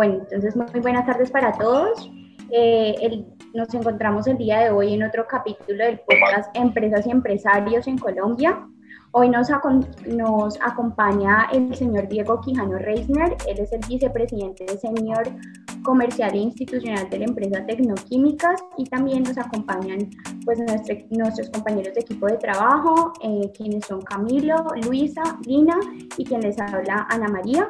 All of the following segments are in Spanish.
Bueno, entonces muy buenas tardes para todos. Eh, nos encontramos el día de hoy en otro capítulo del podcast Empresas y Empresarios en Colombia. Hoy nos, nos acompaña el señor Diego Quijano Reisner, él es el vicepresidente de Senior Comercial e Institucional de la empresa Tecnoquímicas y también nos acompañan pues, nuestros compañeros de equipo de trabajo, eh, quienes son Camilo, Luisa, Lina y quien les habla Ana María.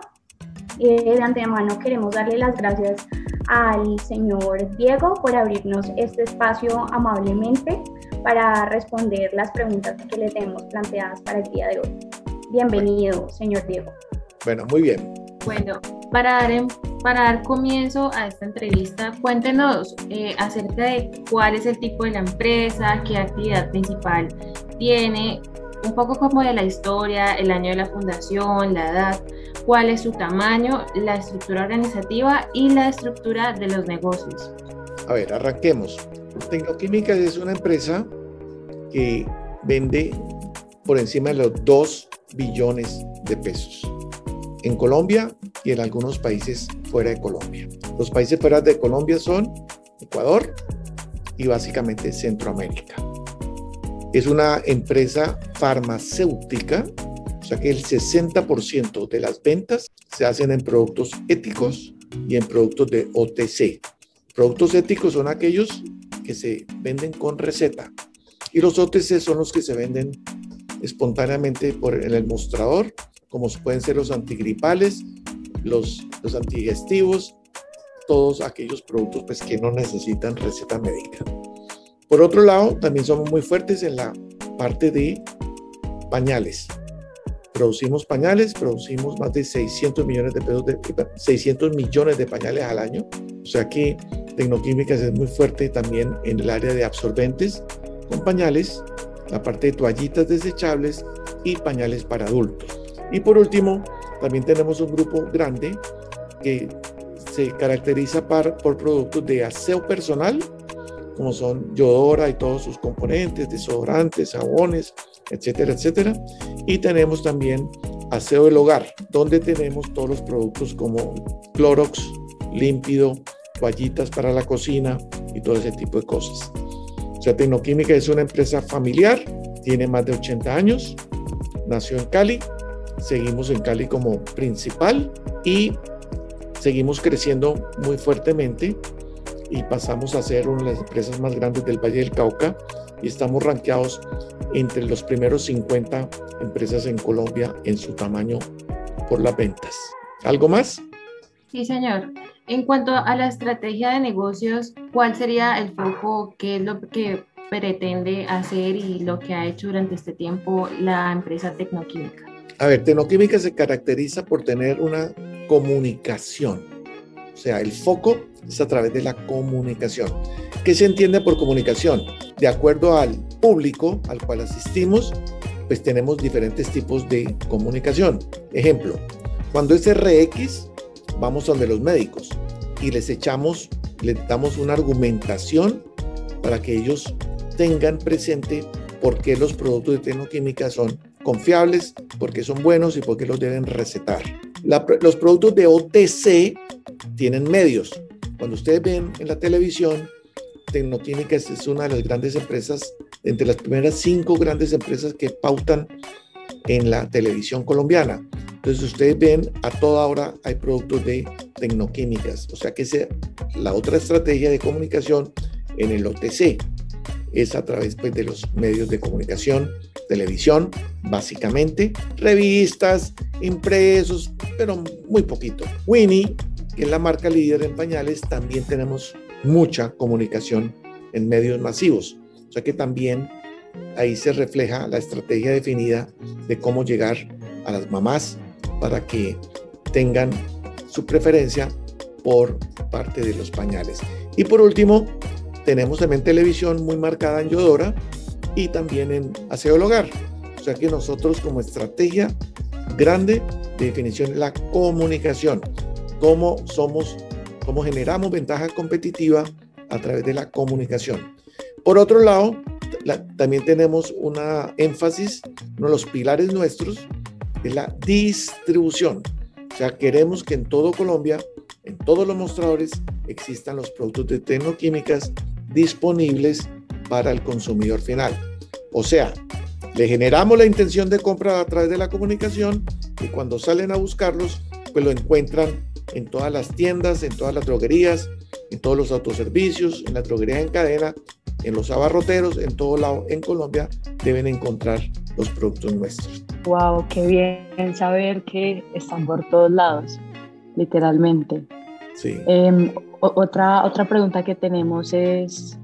Eh, de antemano queremos darle las gracias al señor Diego por abrirnos este espacio amablemente para responder las preguntas que le tenemos planteadas para el día de hoy. Bienvenido, señor Diego. Bueno, muy bien. Bueno, para dar, para dar comienzo a esta entrevista, cuéntenos eh, acerca de cuál es el tipo de la empresa, qué actividad principal tiene, un poco como de la historia, el año de la fundación, la edad, cuál es su tamaño, la estructura organizativa y la estructura de los negocios. A ver, arranquemos. Tecnoquímicas es una empresa que vende por encima de los 2 billones de pesos en Colombia y en algunos países fuera de Colombia. Los países fuera de Colombia son Ecuador y básicamente Centroamérica. Es una empresa farmacéutica, o sea que el 60% de las ventas se hacen en productos éticos y en productos de OTC. Productos éticos son aquellos que se venden con receta y los OTC son los que se venden espontáneamente por, en el mostrador, como pueden ser los antigripales, los, los todos aquellos productos pues, que no necesitan receta médica. Por otro lado, también somos muy fuertes en la parte de pañales. Producimos pañales, producimos más de 600 millones de pesos de 600 millones de pañales al año. O sea que Tecnoquímicas es muy fuerte también en el área de absorbentes con pañales, la parte de toallitas desechables y pañales para adultos. Y por último, también tenemos un grupo grande que se caracteriza por productos de aseo personal como son Yodora y todos sus componentes, desodorantes, jabones, etcétera, etcétera. Y tenemos también aseo del hogar, donde tenemos todos los productos como Clorox, límpido, toallitas para la cocina y todo ese tipo de cosas. O sea, Tecnoquímica es una empresa familiar, tiene más de 80 años, nació en Cali, seguimos en Cali como principal y seguimos creciendo muy fuertemente y pasamos a ser una de las empresas más grandes del Valle del Cauca y estamos rankeados entre los primeros 50 empresas en Colombia en su tamaño por las ventas. ¿Algo más? Sí, señor. En cuanto a la estrategia de negocios, ¿cuál sería el foco? ¿Qué es lo que pretende hacer y lo que ha hecho durante este tiempo la empresa Tecnoquímica? A ver, Tecnoquímica se caracteriza por tener una comunicación. Sea, el foco es a través de la comunicación. ¿Qué se entiende por comunicación? De acuerdo al público al cual asistimos, pues tenemos diferentes tipos de comunicación. Ejemplo, cuando es RX, vamos donde los médicos y les echamos, les damos una argumentación para que ellos tengan presente por qué los productos de tecnoquímica son confiables, por qué son buenos y por qué los deben recetar. los productos de OTC tienen medios, cuando ustedes ven en la televisión, Tecnoquímica es una de las grandes empresas, entre las primeras cinco grandes empresas que pautan en la televisión colombiana. Entonces ustedes ven a toda hora hay productos de tecnoquímicas. O sea que es la otra estrategia de comunicación en el OTC es a través pues, de los medios de comunicación, televisión, básicamente, revistas, impresos, pero muy poquito. Winnie que es la marca líder en pañales, también tenemos mucha comunicación en medios masivos. O sea que también ahí se refleja la estrategia definida de cómo llegar a las mamás para que tengan su preferencia por parte de los pañales. Y por último, tenemos también televisión muy marcada en Yodora y también en aseo del hogar. O sea que nosotros como estrategia grande de definición la comunicación cómo somos, cómo generamos ventaja competitiva a través de la comunicación. Por otro lado, también tenemos una énfasis, uno de los pilares nuestros es la distribución. O sea, queremos que en todo Colombia, en todos los mostradores, existan los productos de tecnoquímicas disponibles para el consumidor final. O sea, le generamos la intención de compra a través de la comunicación y cuando salen a buscarlos, pues lo encuentran en todas las tiendas, en todas las droguerías, en todos los autoservicios, en la droguería en cadena, en los abarroteros, en todo lado en Colombia deben encontrar los productos nuestros. Wow, qué bien saber que están por todos lados, literalmente. Sí. Em, otra, otra pregunta que tenemos es,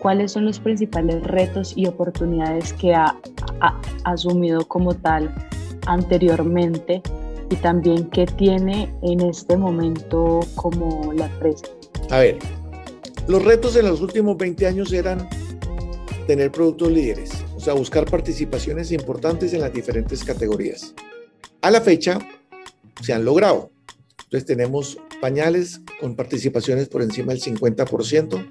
¿cuáles son los principales retos y oportunidades que ha, ha asumido como tal anteriormente y también qué tiene en este momento como la empresa? A ver, los retos en los últimos 20 años eran tener productos líderes, o sea, buscar participaciones importantes en las diferentes categorías. A la fecha se han logrado. Entonces tenemos pañales con participaciones por encima del 50%,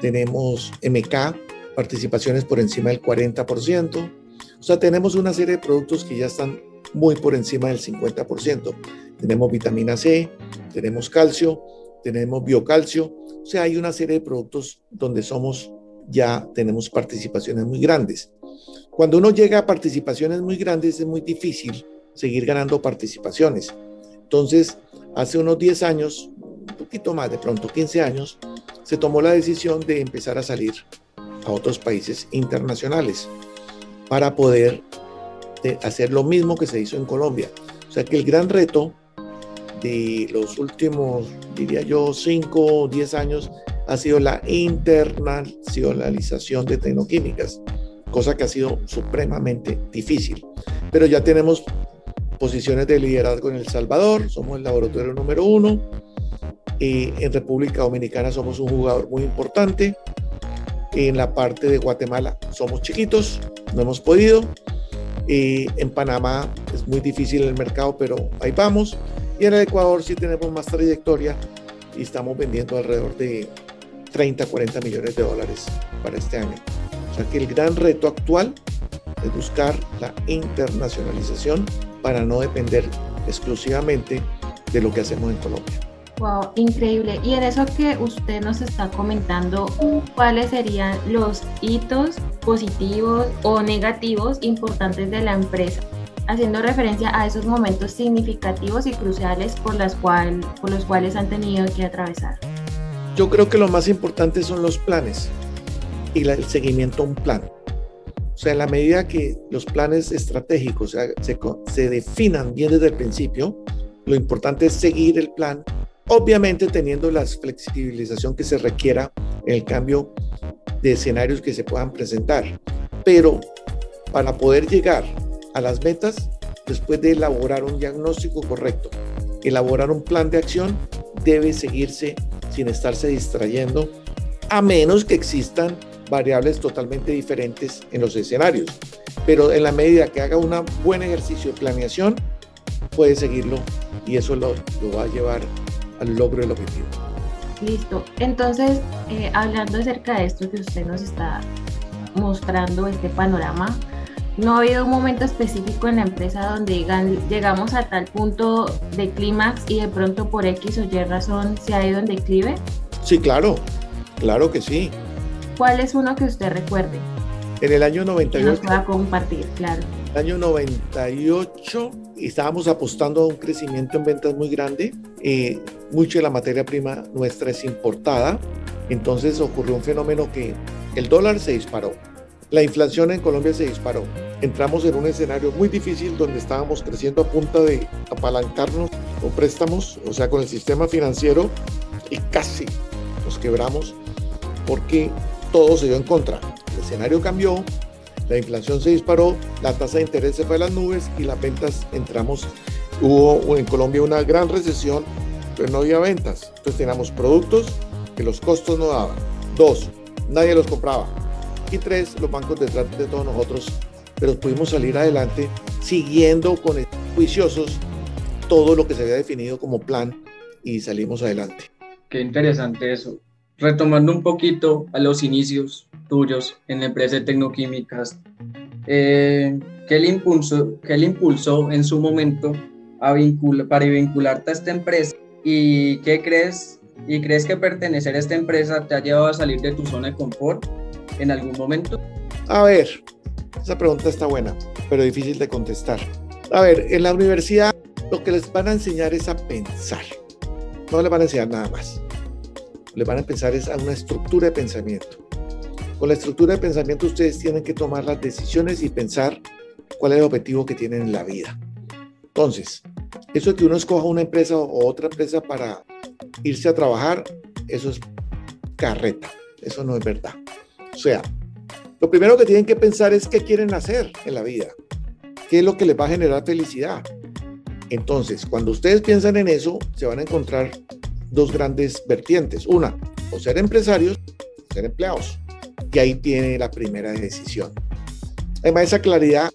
tenemos MK, participaciones por encima del 40%, o sea, tenemos una serie de productos que ya están muy por encima del 50%. Tenemos vitamina C, tenemos calcio, tenemos biocalcio, o sea, hay una serie de productos donde somos ya tenemos participaciones muy grandes. Cuando uno llega a participaciones muy grandes es muy difícil seguir ganando participaciones. Entonces, hace unos 10 años, un poquito más de pronto, 15 años, se tomó la decisión de empezar a salir a otros países internacionales para poder hacer lo mismo que se hizo en Colombia. O sea que el gran reto de los últimos, diría yo, 5 o 10 años ha sido la internacionalización de tecnoquímicas, cosa que ha sido supremamente difícil. Pero ya tenemos posiciones de liderazgo en El Salvador, somos el laboratorio número uno, y en República Dominicana somos un jugador muy importante, en la parte de Guatemala somos chiquitos, no hemos podido, y en Panamá es muy difícil el mercado, pero ahí vamos, y en el Ecuador sí tenemos más trayectoria y estamos vendiendo alrededor de 30, 40 millones de dólares para este año. O sea que el gran reto actual es buscar la internacionalización para no depender exclusivamente de lo que hacemos en Colombia. Wow, increíble. Y en eso que usted nos está comentando, ¿cuáles serían los hitos positivos o negativos importantes de la empresa? Haciendo referencia a esos momentos significativos y cruciales por, las cual, por los cuales han tenido que atravesar. Yo creo que lo más importante son los planes y el seguimiento a un plan. O sea, en la medida que los planes estratégicos se, se definan bien desde el principio, lo importante es seguir el plan, obviamente teniendo la flexibilización que se requiera en el cambio de escenarios que se puedan presentar. Pero para poder llegar a las metas, después de elaborar un diagnóstico correcto, elaborar un plan de acción, debe seguirse sin estarse distrayendo, a menos que existan variables totalmente diferentes en los escenarios. Pero en la medida que haga un buen ejercicio de planeación, puede seguirlo y eso lo, va a llevar al logro del objetivo. Listo. Entonces, eh, hablando acerca de esto que usted nos está mostrando, este panorama, ¿no ha habido un momento específico en la empresa donde llegamos a tal punto de clímax y de pronto por X o Y razón se ha ido en declive? Sí, claro, claro que sí. ¿Cuál es uno que usted recuerde? En el año 98. nos pueda compartir, claro. En el año 98 estábamos apostando a un crecimiento en ventas muy grande. Eh, mucho de la materia prima nuestra es importada. Entonces ocurrió un fenómeno que el dólar se disparó. La inflación en Colombia se disparó. Entramos en un escenario muy difícil donde estábamos creciendo a punta de apalancarnos con préstamos, o sea, con el sistema financiero, y casi nos quebramos porque todo se dio en contra. El escenario cambió, la inflación se disparó, la tasa de interés se fue a las nubes y las ventas entramos. Hubo en Colombia una gran recesión, pero no había ventas. Entonces teníamos productos que los costos no daban. Dos, nadie los compraba. Y tres, los bancos detrás de todos nosotros, pero pudimos salir adelante siguiendo con juiciosos todo lo que se había definido como plan y salimos adelante. Qué interesante eso retomando un poquito a los inicios tuyos en la empresa de Tecnoquímicas, eh, ¿qué, le impulsó, ¿qué le impulsó en su momento a para vincularte a esta empresa? ¿Y qué crees? ¿Y crees que pertenecer a esta empresa te ha llevado a salir de tu zona de confort en algún momento? A ver, esa pregunta está buena, pero difícil de contestar. A ver, en la universidad lo que les van a enseñar es a pensar. No les van a enseñar nada más. Les van a pensar es a una estructura de pensamiento. Con la estructura de pensamiento ustedes tienen que tomar las decisiones y pensar cuál es el objetivo que tienen en la vida. Entonces, eso que uno escoja una empresa o otra empresa para irse a trabajar, eso es carreta, eso no es verdad. O sea, lo primero que tienen que pensar es qué quieren hacer en la vida, qué es lo que les va a generar felicidad. Entonces, cuando ustedes piensan en eso, se van a encontrar dos grandes vertientes. Una, o ser empresarios, o ser empleados. Y ahí tiene la primera decisión. Además, esa claridad,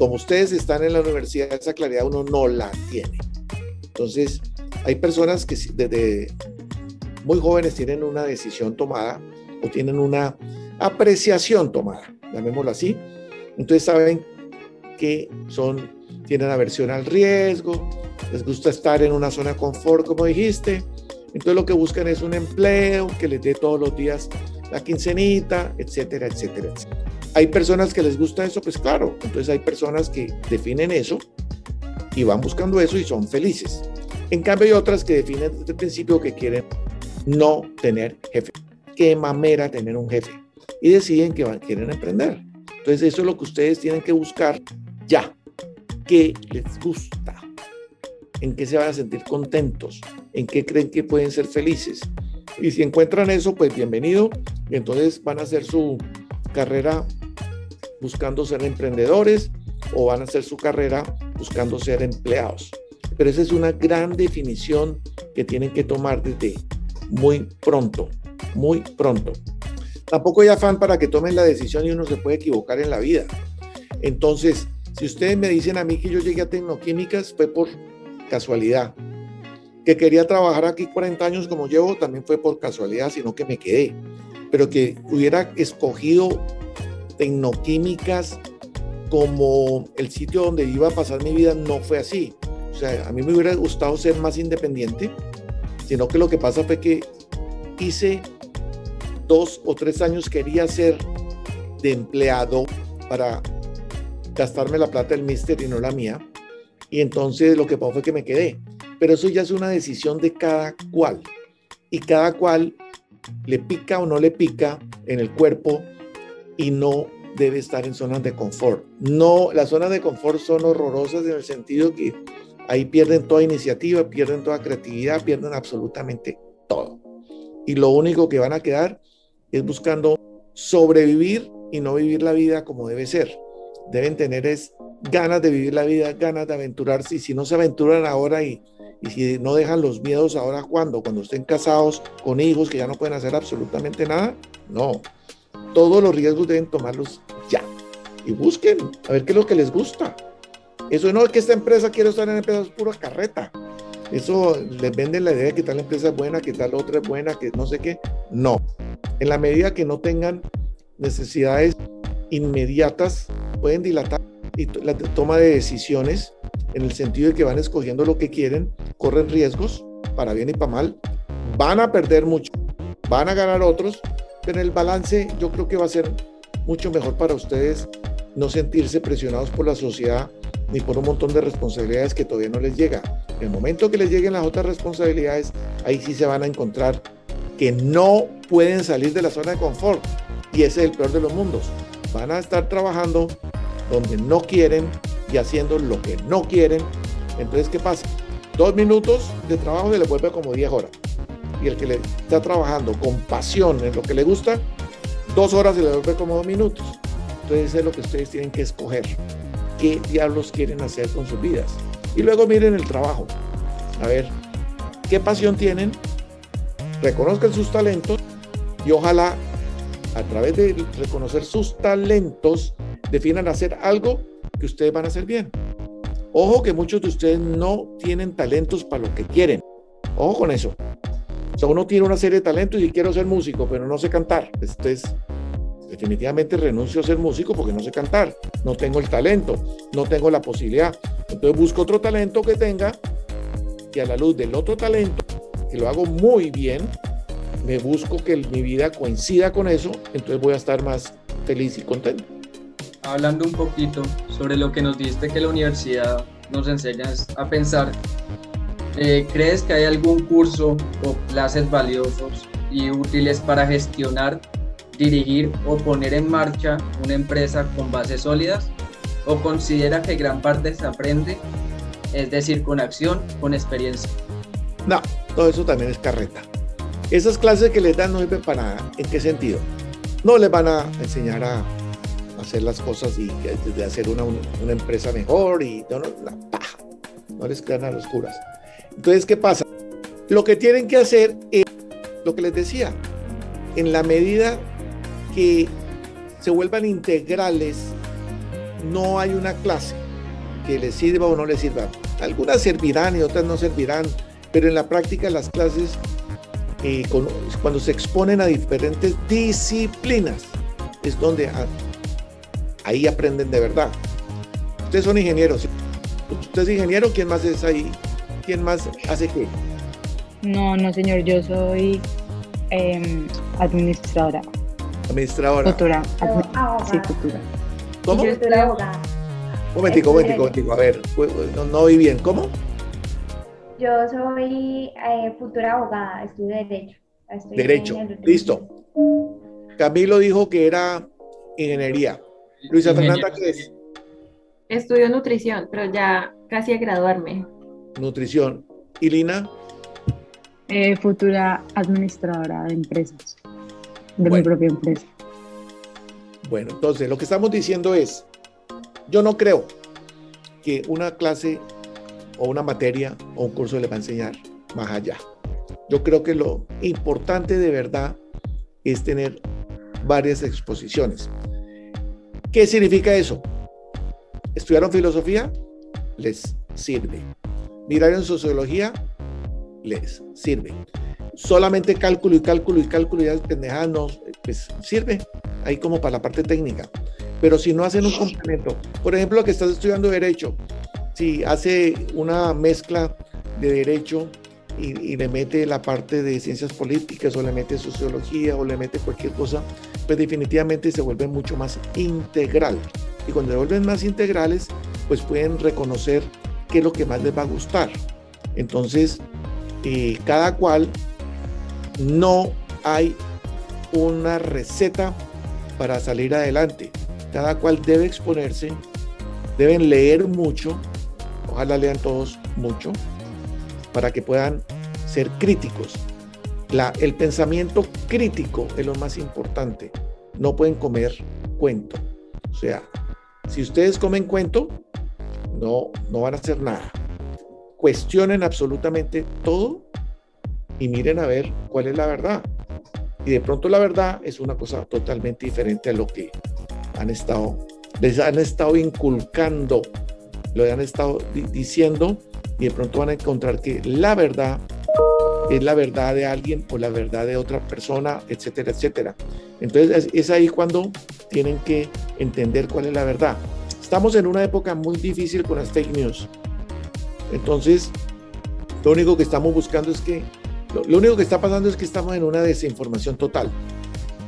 como ustedes están en la universidad, esa claridad uno no la tiene. Entonces, hay personas que desde muy jóvenes tienen una decisión tomada o tienen una apreciación tomada, llamémoslo así. Entonces saben que son, tienen aversión al riesgo, les gusta estar en una zona de confort, como dijiste. Entonces lo que buscan es un empleo que les dé todos los días la quincenita, etcétera, etcétera, etcétera. Hay personas que les gusta eso, pues claro. Entonces hay personas que definen eso y van buscando eso y son felices. En cambio hay otras que definen desde el principio que quieren no tener jefe. Qué mamera tener un jefe. Y deciden que van, quieren emprender. Entonces eso es lo que ustedes tienen que buscar ya. ¿Qué les gusta? ¿En qué se van a sentir contentos? ¿En qué creen que pueden ser felices? Y si encuentran eso, pues bienvenido. Y entonces van a hacer su carrera buscando ser emprendedores o van a hacer su carrera buscando ser empleados. Pero esa es una gran definición que tienen que tomar desde muy pronto, muy pronto. Tampoco hay afán para que tomen la decisión y uno se puede equivocar en la vida. Entonces, si ustedes me dicen a mí que yo llegué a Tecnoquímicas, fue por casualidad. Que quería trabajar aquí 40 años como llevo, también fue por casualidad, sino que me quedé. Pero que hubiera escogido Tecnoquímicas como el sitio donde iba a pasar mi vida, no fue así. O sea, a mí me hubiera gustado ser más independiente, sino que lo que pasa fue que hice dos o tres años quería ser de empleado para gastarme la plata del mister y no la mía. Y entonces lo que pasó fue que me quedé. Pero eso ya es una decisión de cada cual. Y cada cual le pica o no le pica en el cuerpo y no debe estar en zonas de confort. No, las zonas de confort son horrorosas en el sentido que Ahí pierden toda iniciativa, pierden toda creatividad, pierden absolutamente todo. Y lo único que van a quedar es buscando sobrevivir y no vivir la vida como debe ser. Deben tener es ganas de vivir la vida, ganas de aventurarse. Y si no se aventuran ahora y, y si no dejan los miedos ahora, ¿cuándo? Cuando estén casados con hijos que ya no pueden hacer absolutamente nada. No. Todos los riesgos deben tomarlos ya. Y busquen a ver qué es lo que les gusta. Eso no es que esta empresa quiere estar en empresas pura carreta. Eso les venden la idea de que tal empresa es buena, que tal otra es buena, que no sé qué. No. En la medida que no tengan necesidades inmediatas, pueden dilatar la toma de decisiones en el sentido de que van escogiendo lo que quieren, corren riesgos, para bien y para mal, van a perder mucho, van a ganar otros, pero el balance yo creo que va a ser mucho mejor para ustedes no sentirse presionados por la sociedad ni por un montón de responsabilidades que todavía no les llega. El momento que les lleguen las otras responsabilidades, ahí sí se van a encontrar que no pueden salir de la zona de confort. Y ese es el peor de los mundos. Van a estar trabajando donde no quieren y haciendo lo que no quieren. Entonces, ¿qué pasa? Dos minutos de trabajo se le vuelve como 10 horas. Y el que le está trabajando con pasión en lo que le gusta, dos horas se le vuelve como dos minutos. Entonces, es lo que ustedes tienen que escoger qué diablos quieren hacer con sus vidas. Y luego miren el trabajo. A ver, ¿qué pasión tienen? Reconozcan sus talentos y ojalá a través de reconocer sus talentos definan hacer algo que ustedes van a hacer bien. Ojo que muchos de ustedes no tienen talentos para lo que quieren. Ojo con eso. O sea, uno tiene una serie de talentos y quiero ser músico, pero no sé cantar. Entonces, definitivamente renuncio a ser músico porque no sé cantar, no tengo el talento, no tengo la posibilidad. Entonces busco otro talento que tenga y a la luz del otro talento, que lo hago muy bien, me busco que mi vida coincida con eso, entonces voy a estar más feliz y contento. Hablando un poquito sobre lo que nos diste que la universidad nos enseña a pensar, eh, ¿crees que hay algún curso o clases valiosos y útiles para gestionar dirigir o poner en marcha una empresa con bases sólidas? ¿O considera que gran parte se aprende, es decir, con acción, con experiencia? No, todo eso también es carreta. Esas clases que les dan no sirven para nada. ¿En qué sentido? No les van a enseñar a hacer las cosas y de hacer una, una empresa mejor y no, les crean a los curas. Entonces, ¿qué pasa? Lo que tienen que hacer es lo que les decía, en la medida que se vuelvan integrales, no hay una clase que les sirva o no les sirva. Algunas servirán y otras no servirán, pero en la práctica las clases, eh, cuando se exponen a diferentes disciplinas, es donde ahí aprenden de verdad. Ustedes son ingenieros. Usted es ingeniero, ¿quién más es ahí? ¿Quién más hace qué? No, no, señor, yo soy em, administradora. Administradora. Futura. sí, futura. ¿Cómo? Yo soy abogada. Un momentico, un momentico, un momentico. A ver, no, no oí bien. ¿Cómo? Yo soy eh, futura abogada, estudio Derecho. derecho, listo. Camilo dijo que era ingeniería. Luisa Fernanda, ¿qué es? Estudio nutrición, pero ya casi a graduarme. Nutrición. ¿Y Lina? Eh, futura administradora de empresas de mi propia empresa. Bueno, entonces lo que estamos diciendo es, yo no creo que una clase o una materia o un curso le va a enseñar más allá. Yo creo que lo importante de verdad es tener varias exposiciones. ¿Qué significa eso? ¿Estudiaron filosofía? Les sirve. ¿Miraron sociología? Les sirve solamente cálculo y cálculo y cálculo y ya pendejada no, pues sirve ahí como para la parte técnica. Pero si no hacen un complemento, por ejemplo, lo que estás estudiando Derecho, si hace una mezcla de Derecho y, le mete la parte de ciencias políticas o le mete sociología o le mete cualquier cosa, pues definitivamente se vuelve mucho más integral. Y cuando se vuelven más integrales, pues pueden reconocer qué es lo que más les va a gustar. Entonces, eh, cada cual no hay una receta para salir adelante. Cada cual debe exponerse, deben leer mucho, ojalá lean todos mucho, para que puedan ser críticos. La, el pensamiento crítico es lo más importante. No pueden comer cuento. O sea, si ustedes comen cuento, no, no van a hacer nada. Cuestionen absolutamente todo y miren a ver cuál es la verdad. Y de pronto la verdad es una cosa totalmente diferente a lo que han estado, les han estado inculcando, lo han estado diciendo y de pronto van a encontrar que la verdad es la verdad de alguien o la verdad de otra persona, etcétera, etcétera. Entonces es ahí cuando tienen que entender cuál es la verdad. Estamos en una época muy difícil con las fake news. Entonces, lo único que estamos buscando es que lo, único que está pasando es que estamos en una desinformación total.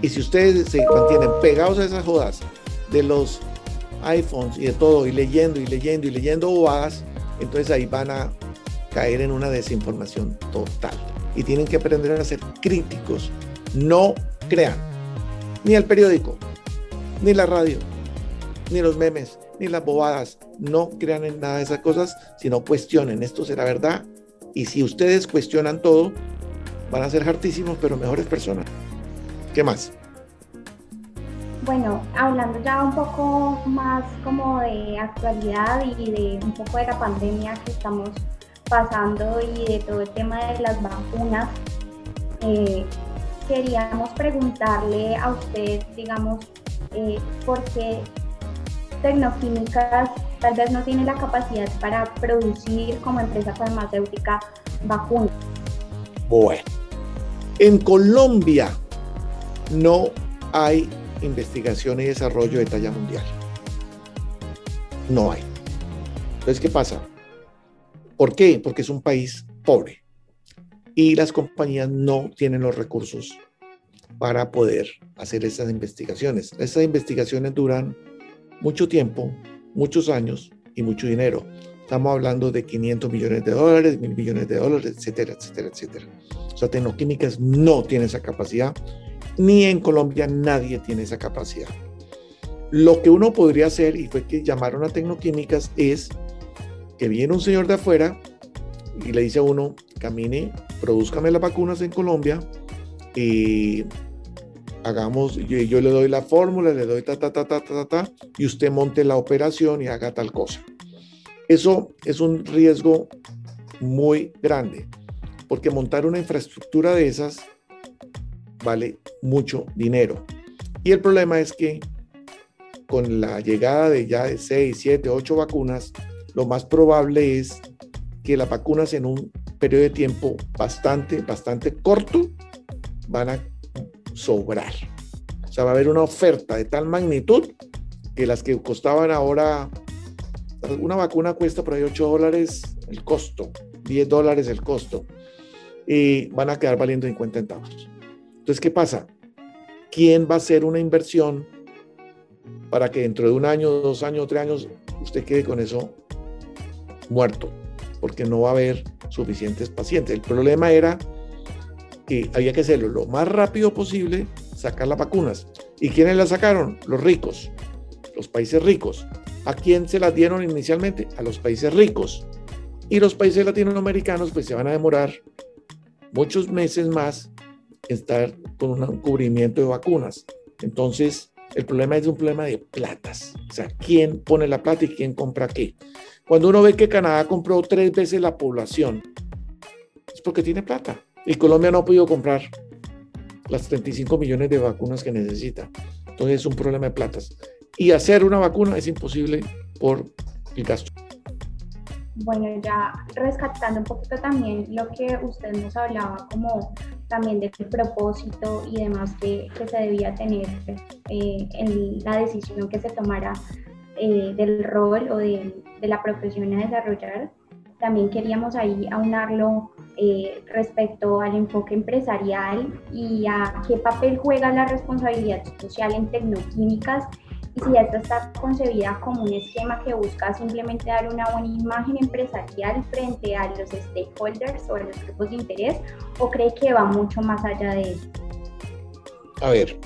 Y si ustedes se mantienen pegados a esas jodas de los iPhones y de todo, y leyendo y leyendo y leyendo bobadas, entonces ahí van a caer en una desinformación total. Y tienen que aprender a ser críticos. No crean ni el periódico, ni la radio, ni los memes, ni las bobadas. No crean en nada de esas cosas, sino cuestionen. Esto será verdad. Y si ustedes cuestionan todo, van a ser hartísimos, pero mejores personas. ¿Qué más? Bueno, hablando ya un poco más como de actualidad y de un poco de la pandemia que estamos pasando y de todo el tema de las vacunas, eh, queríamos preguntarle a usted, digamos, eh, por qué Tecnoquímicas tal vez no tiene la capacidad para producir como empresa farmacéutica vacunas. Bueno, en Colombia no hay investigación y desarrollo de talla mundial. No hay. Entonces, ¿qué pasa? ¿Por qué? Porque es un país pobre y las compañías no tienen los recursos para poder hacer esas investigaciones. Estas investigaciones duran mucho tiempo, muchos años y mucho dinero. Estamos hablando de 500 millones de dólares, mil millones de dólares, etcétera, etcétera, etcétera. O sea, Tecnoquímicas no tiene esa capacidad, ni en Colombia nadie tiene esa capacidad. Lo que uno podría hacer, y fue que llamaron a Tecnoquímicas, es que viene un señor de afuera y le dice a uno, camine, produzcame las vacunas en Colombia y hagamos, yo, yo le doy la fórmula, le doy ta, ta, ta, ta, ta, ta, y usted monte la operación y haga tal cosa. Eso es un riesgo muy grande, porque montar una infraestructura de esas vale mucho dinero. Y el problema es que con la llegada de ya de 6, 7, 8 vacunas, lo más probable es que las vacunas en un periodo de tiempo bastante, bastante corto van a sobrar. O sea, va a haber una oferta de tal magnitud que las que costaban ahora, una vacuna cuesta por ahí 8 dólares el costo, 10 dólares el costo, y van a quedar valiendo 50 centavos. Entonces, ¿qué pasa? ¿Quién va a hacer una inversión para que dentro de un año, dos años, tres años, usted quede con eso muerto? Porque no va a haber suficientes pacientes. El problema era que había que hacerlo lo más rápido posible, sacar las vacunas. ¿Y quiénes las sacaron? Los ricos, los países ricos. ¿A quién se las dieron inicialmente? A los países ricos. Y los países latinoamericanos pues se van a demorar muchos meses más estar con un cubrimiento de vacunas. Entonces, el problema es un problema de platas. O sea, ¿quién pone la plata y quién compra qué? Cuando uno ve que Canadá compró tres veces la población, es porque tiene plata. Y Colombia no ha podido comprar las 35 millones de vacunas que necesita. Entonces es un problema de platas. Y hacer una vacuna es imposible por el gasto. Bueno, ya rescatando un poquito también lo que usted nos hablaba como también del propósito y demás que, que se debía tener eh, en la decisión que se tomara eh, del rol o de, de, la profesión a desarrollar. También queríamos ahí aunarlo eh, respecto al enfoque empresarial y a qué papel juega la responsabilidad social en tecnoquímicas y si esta está concebida como un esquema que busca simplemente dar una buena imagen empresarial frente a los stakeholders o a los grupos de interés o cree que va mucho más allá de eso. A ver,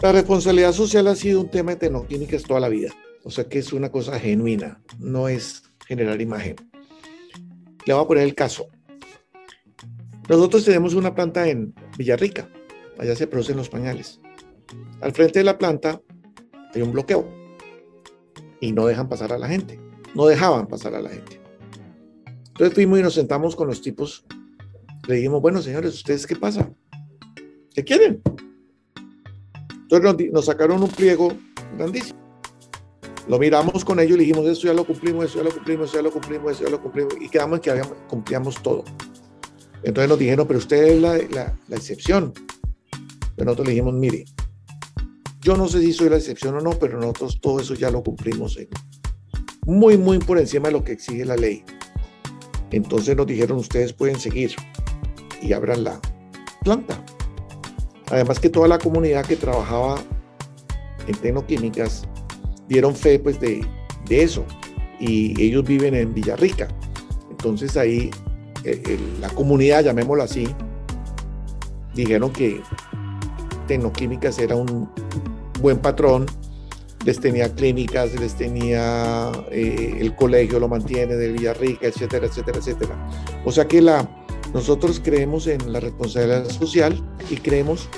la responsabilidad social ha sido un tema de tecnoquímicas toda la vida, o sea que es una cosa genuina, no es generar imagen. Le voy a poner el caso. Nosotros tenemos una planta en Villarrica, allá se producen los pañales. Al frente de la planta hay un bloqueo y no dejan pasar a la gente, no dejaban pasar a la gente. Entonces fuimos y nos sentamos con los tipos, le dijimos, bueno señores, ¿ustedes qué pasa? ¿Qué quieren? Entonces nos, sacaron un pliego grandísimo. Lo miramos con ellos y dijimos, esto ya lo cumplimos, esto ya lo cumplimos, esto ya lo cumplimos, esto ya lo cumplimos, y quedamos que habíamos, cumplíamos todo. Entonces nos dijeron, pero usted es la, la, la excepción. Pero nosotros le dijimos, mire, yo no sé si soy la excepción o no, pero nosotros todo eso ya lo cumplimos muy, muy por encima de lo que exige la ley. Entonces nos dijeron, ustedes pueden seguir y abran la planta. Además que toda la comunidad que trabajaba en tecnoquímicas dieron fe pues de, eso y ellos viven en Villarrica. Entonces ahí eh, la comunidad, llamémoslo así, dijeron que Tecnoquímicas era un buen patrón, les tenía clínicas, les tenía eh, el colegio, lo mantiene de Villarrica, etcétera, etcétera, etcétera. O sea que la, nosotros creemos en la responsabilidad social y creemos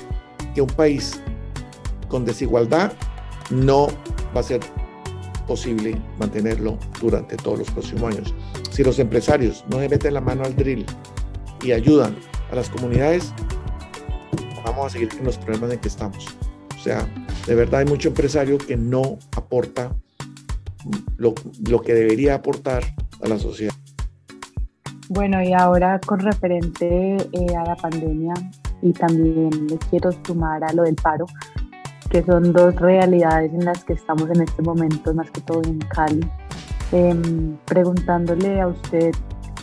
que un país con desigualdad no va a ser posible mantenerlo durante todos los próximos años. Si los empresarios no se meten la mano al drill y ayudan a las comunidades, vamos a seguir con los problemas en que estamos. O sea, de verdad hay mucho empresario que no aporta lo, lo que debería aportar a la sociedad. Bueno, y ahora con referente eh, a la pandemia y también le quiero sumar a lo del paro, que son dos realidades en las que estamos en este momento, más que todo en Cali. Em, preguntándole a usted,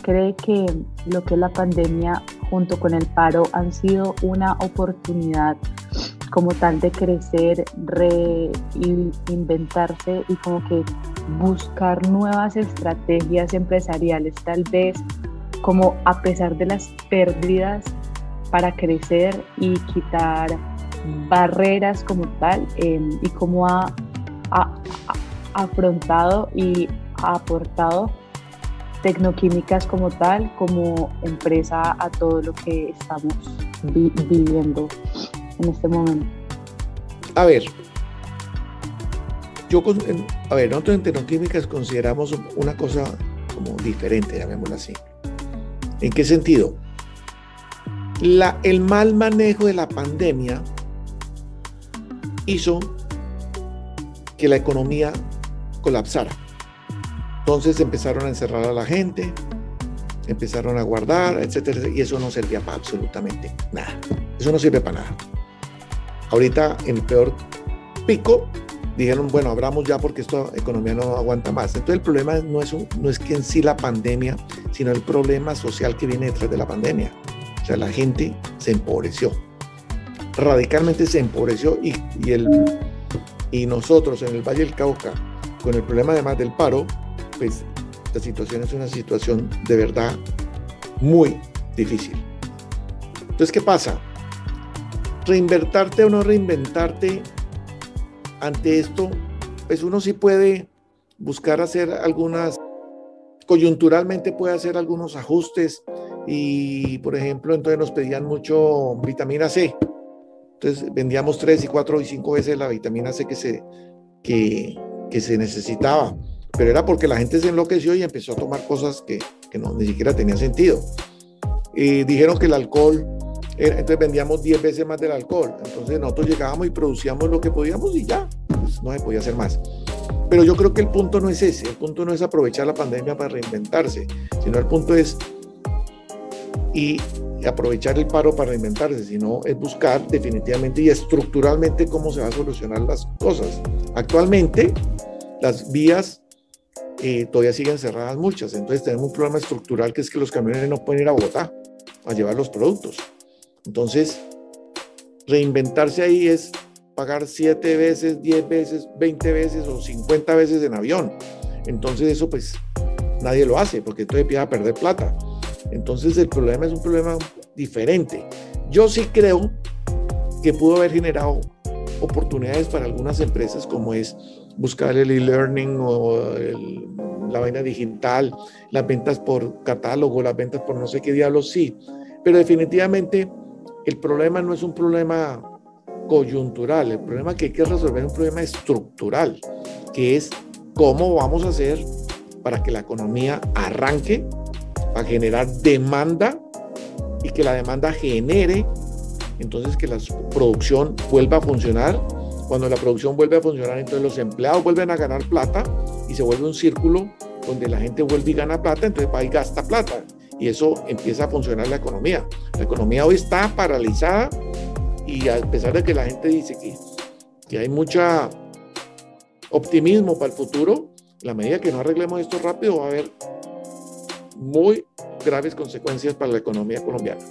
¿cree que lo que es la pandemia junto con el paro han sido una oportunidad como tal de crecer, reinventarse y como que buscar nuevas estrategias empresariales, tal vez como a pesar de las pérdidas para crecer y quitar barreras como tal em, y cómo ha, afrontado y ha aportado tecnoquímicas como tal, como empresa a todo lo que estamos viviendo en este momento. A ver, yo, a ver, nosotros en tecnoquímicas consideramos una cosa como diferente, llamémoslo así. ¿En qué sentido? La, el mal manejo de la pandemia hizo que la economía colapsara. Entonces empezaron a encerrar a la gente, empezaron a guardar, etcétera, y eso no servía para absolutamente nada. Eso no sirve para nada. Ahorita, en peor pico, dijeron, bueno, abramos ya porque esta economía no aguanta más. Entonces, el problema no es, no es que en sí la pandemia, sino el problema social que viene detrás de la pandemia. O sea, la gente se empobreció radicalmente se empobreció y, y, el, y nosotros en el Valle del Cauca, con el problema además del paro, pues la situación es una situación de verdad muy difícil. Entonces, ¿qué pasa? Reinvertarte o no reinventarte ante esto, pues uno sí puede buscar hacer algunas, coyunturalmente puede hacer algunos ajustes y, por ejemplo, entonces nos pedían mucho vitamina C entonces vendíamos tres y cuatro y cinco veces la vitamina C que se, que, que se necesitaba. Pero era porque la gente se enloqueció y empezó a tomar cosas que, que no, ni siquiera tenían sentido. Y dijeron que el alcohol, entonces vendíamos 10 veces más del alcohol. Entonces nosotros llegábamos y producíamos lo que podíamos y ya, pues no se podía hacer más. Pero yo creo que el punto no es ese, el punto no es aprovechar la pandemia para reinventarse, sino el punto es y aprovechar el paro para reinventarse, sino es buscar definitivamente y estructuralmente cómo se va a solucionar las cosas. Actualmente, las vías eh, todavía siguen cerradas muchas, entonces tenemos un problema estructural que es que los camiones no pueden ir a Bogotá a llevar los productos. Entonces, reinventarse ahí es pagar siete veces, 10 veces, 20 veces o 50 veces en avión. Entonces eso pues nadie lo hace porque entonces empieza a perder plata. Entonces el problema es un problema diferente. Yo sí creo que pudo haber generado oportunidades para algunas empresas como es buscar el e-learning o la vaina digital, las ventas por catálogo, las ventas por no sé qué diablos, sí. Pero definitivamente el problema no es un problema coyuntural, el problema que hay que resolver es un problema estructural, que es cómo vamos a hacer para que la economía arranque a generar demanda y que la demanda genere, entonces que la producción vuelva a funcionar. Cuando la producción vuelve a funcionar, entonces los empleados vuelven a ganar plata y se vuelve un círculo donde la gente vuelve y gana plata, entonces va y gasta plata. Y eso empieza a funcionar la economía. La economía hoy está paralizada y a pesar de que la gente dice que, que hay mucha optimismo para el futuro, la medida que no arreglemos esto rápido va a haber muy graves consecuencias para la economía colombiana.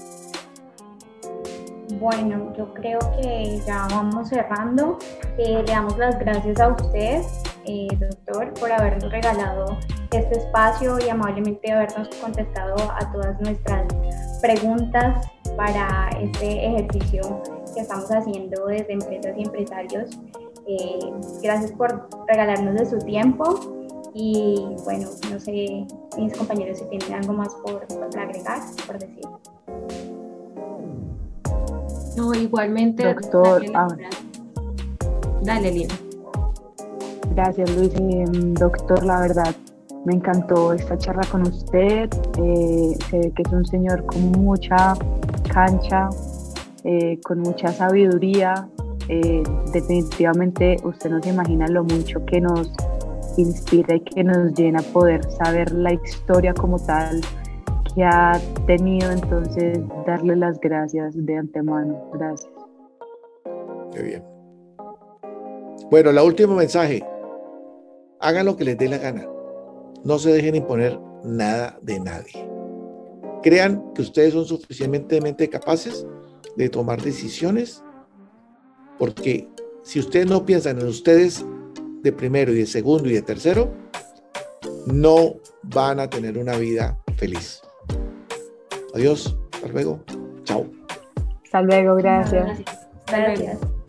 Bueno, yo creo que ya vamos cerrando. Eh, le damos las gracias a usted, eh, doctor, por habernos regalado este espacio y amablemente habernos contestado a todas nuestras preguntas para este ejercicio que estamos haciendo desde empresas y empresarios. Eh, gracias por regalarnos de su tiempo y bueno, no sé, mis compañeros si tienen algo más por, agregar, por decir. No, igualmente. Doctor, Dale, ah. Dale Lina. Gracias, Luis. Eh, doctor, la verdad, me encantó esta charla con usted. Eh, se ve que es un señor con mucha cancha, eh, con mucha sabiduría. definitivamente usted no se imagina lo mucho que nos inspira y que nos llena poder saber la historia como tal que ha tenido, entonces darle las gracias de antemano. Gracias. Qué bien. Bueno, el último mensaje. Hagan lo que les dé la gana. No se dejen imponer nada de nadie. Crean que ustedes son suficientemente capaces de tomar decisiones porque si ustedes no piensan en ustedes de primero y de segundo y de tercero, no van a tener una vida feliz. Adiós, hasta luego, chao. Hasta luego, gracias. Hasta luego. Gracias.